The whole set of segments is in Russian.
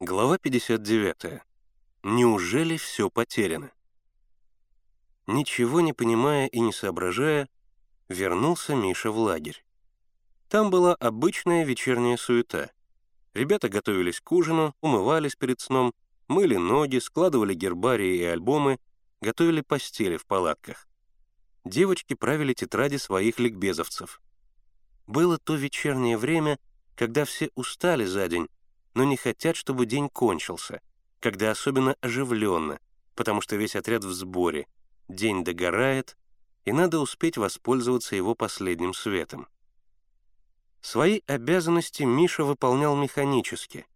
Глава 59. Неужели все потеряно? Ничего не понимая и не соображая, вернулся Миша в лагерь. Там была обычная вечерняя суета. Ребята готовились к ужину, умывались перед сном, мыли ноги, складывали гербарии и альбомы, готовили постели в палатках. Девочки правили тетради своих ликбезовцев. Было то вечернее время, когда все устали за день, но не хотят, чтобы день кончился, когда особенно оживленно, потому что весь отряд в сборе, день догорает, и надо успеть воспользоваться его последним светом. Свои обязанности Миша выполнял механически.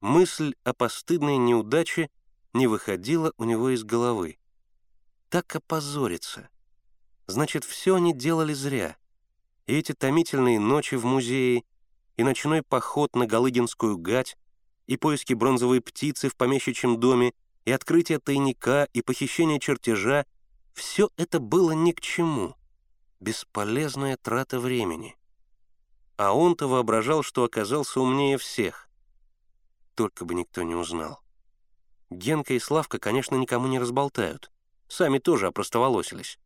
Мысль о постыдной неудаче не выходила у него из головы. Так опозориться. Значит, все они делали зря. И эти томительные ночи в музее, и ночной поход на Галыгинскую гать, и поиски бронзовой птицы в помещичьем доме, и открытие тайника, и похищение чертежа — все это было ни к чему. Бесполезная трата времени. А он-то воображал, что оказался умнее всех. Только бы никто не узнал. Генка и Славка, конечно, никому не разболтают. Сами тоже опростоволосились.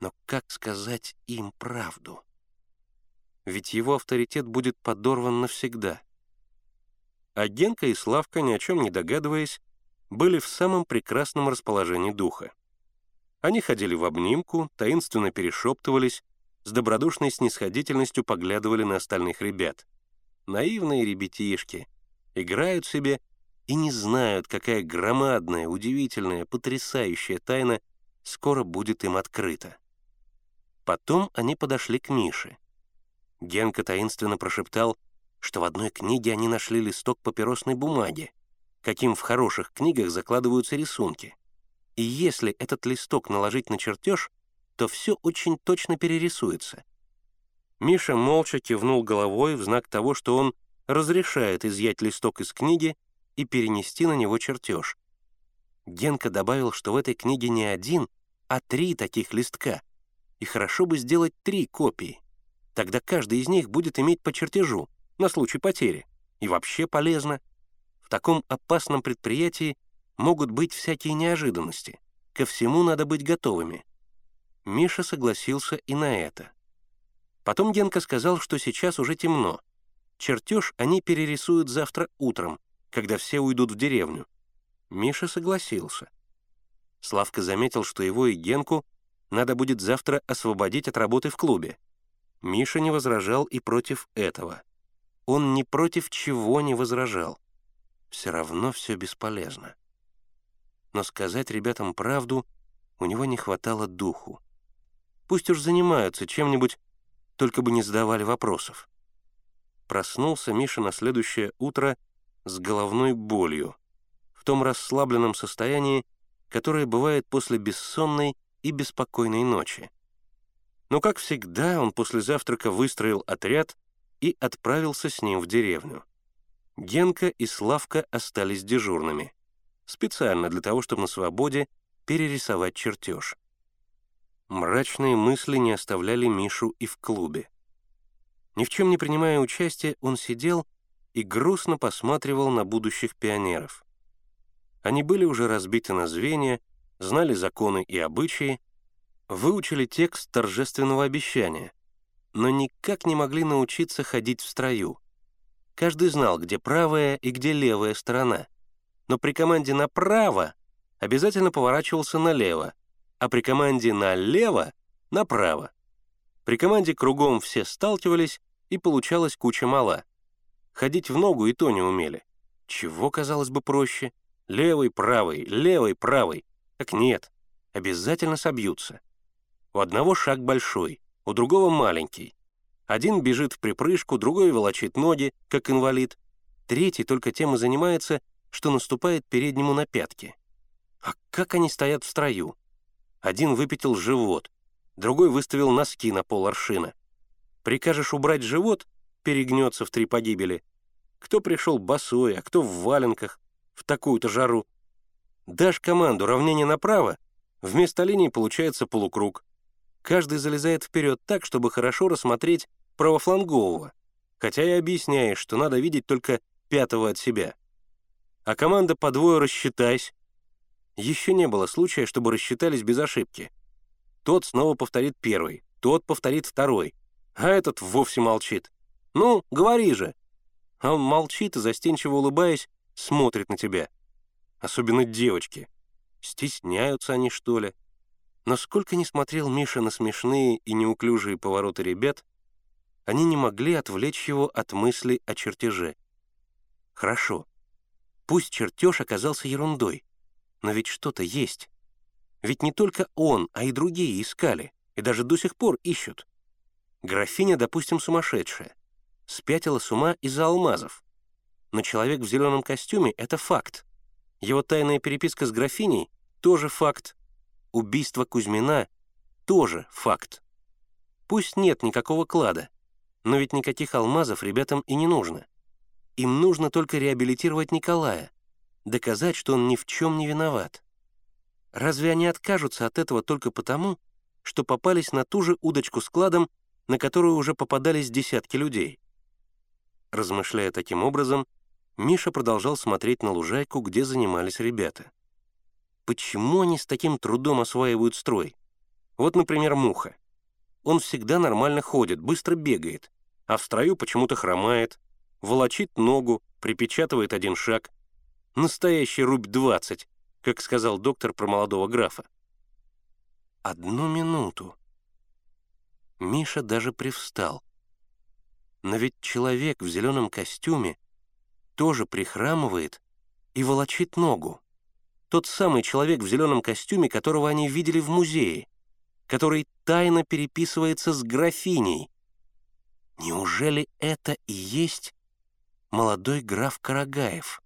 Но как сказать им правду? Ведь его авторитет будет подорван навсегда. А Генка и Славка, ни о чем не догадываясь, были в самом прекрасном расположении духа. Они ходили в обнимку, таинственно перешептывались, с добродушной снисходительностью поглядывали на остальных ребят. Наивные ребятишки, играют себе и не знают, какая громадная, удивительная, потрясающая тайна скоро будет им открыта. Потом они подошли к Мише — Генка таинственно прошептал, что в одной книге они нашли листок папиросной бумаги, каким в хороших книгах закладываются рисунки. И если этот листок наложить на чертеж, то все очень точно перерисуется. Миша молча кивнул головой в знак того, что он разрешает изъять листок из книги и перенести на него чертеж. Генка добавил, что в этой книге не один, а три таких листка, и хорошо бы сделать три копии. Тогда каждый из них будет иметь по чертежу на случай потери. И вообще полезно. В таком опасном предприятии могут быть всякие неожиданности. Ко всему надо быть готовыми. Миша согласился и на это. Потом Генка сказал, что сейчас уже темно. Чертеж они перерисуют завтра утром, когда все уйдут в деревню. Миша согласился. Славка заметил, что его и Генку надо будет завтра освободить от работы в клубе. Миша не возражал и против этого. Он ни против чего не возражал. Все равно все бесполезно. Но сказать ребятам правду у него не хватало духу. Пусть уж занимаются чем-нибудь, только бы не задавали вопросов. Проснулся Миша на следующее утро с головной болью, в том расслабленном состоянии, которое бывает после бессонной и беспокойной ночи. Но, как всегда, он после завтрака выстроил отряд и отправился с ним в деревню. Генка и Славка остались дежурными, специально для того, чтобы на свободе перерисовать чертеж. Мрачные мысли не оставляли Мишу и в клубе. Ни в чем не принимая участия, он сидел и грустно посматривал на будущих пионеров. Они были уже разбиты на звенья, знали законы и обычаи, выучили текст торжественного обещания, но никак не могли научиться ходить в строю. Каждый знал, где правая и где левая сторона, но при команде «направо» обязательно поворачивался налево, а при команде «налево» — направо. При команде кругом все сталкивались, и получалась куча мала. Ходить в ногу и то не умели. Чего, казалось бы, проще? Левый, правый, левый, правый. Так нет, обязательно собьются. У одного шаг большой, у другого маленький. Один бежит в припрыжку, другой волочит ноги, как инвалид. Третий только тем и занимается, что наступает переднему на пятки. А как они стоят в строю? Один выпятил живот, другой выставил носки на пол аршина. Прикажешь убрать живот — перегнется в три погибели. Кто пришел босой, а кто в валенках, в такую-то жару. Дашь команду равнение направо, вместо линии получается полукруг. Каждый залезает вперед так, чтобы хорошо рассмотреть правофлангового, хотя и объясняешь, что надо видеть только пятого от себя. а команда по двое рассчитайся. Еще не было случая, чтобы рассчитались без ошибки. Тот снова повторит первый, тот повторит второй, а этот вовсе молчит. «Ну, говори же!» А он молчит и, застенчиво улыбаясь, смотрит на тебя. Особенно девочки. Стесняются они, что ли? Но сколько ни смотрел Миша на смешные и неуклюжие повороты ребят, они не могли отвлечь его от мысли о чертеже. Хорошо. Пусть чертеж оказался ерундой, но ведь что-то есть. Ведь не только он, а и другие искали, и даже до сих пор ищут. Графиня, допустим, сумасшедшая. Спятила с ума из-за алмазов. Но человек в зеленом костюме — это факт. Его тайная переписка с графиней — тоже факт. Убийство Кузьмина — тоже факт. Пусть нет никакого клада, но ведь никаких алмазов ребятам и не нужно. Им нужно только реабилитировать Николая, доказать, что он ни в чем не виноват. Разве они откажутся от этого только потому, что попались на ту же удочку с кладом, на которую уже попадались десятки людей? Размышляя таким образом, Миша продолжал смотреть на лужайку, где занимались ребята. Почему они с таким трудом осваивают строй? Вот, например, Муха. Он всегда нормально ходит, быстро бегает, а в строю почему-то хромает, волочит ногу, припечатывает один шаг. Настоящий рубь 20, как сказал доктор про молодого графа. Одну минуту. Миша даже привстал. Но ведь человек в зеленом костюме тоже прихрамывает и волочит ногу. Тот самый человек в зеленом костюме, которого они видели в музее, который тайно переписывается с графиней. Неужели это и есть молодой граф Карагаев?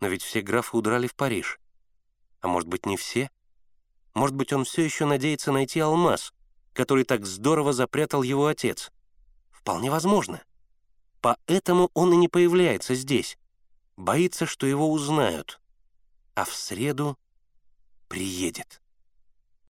Но ведь все графы удрали в Париж. А может быть, не все? Может быть, он все еще надеется найти алмаз, который так здорово запрятал его отец? Вполне возможно. Поэтому он и не появляется здесь. Боится, что его узнают. А в среду приедет.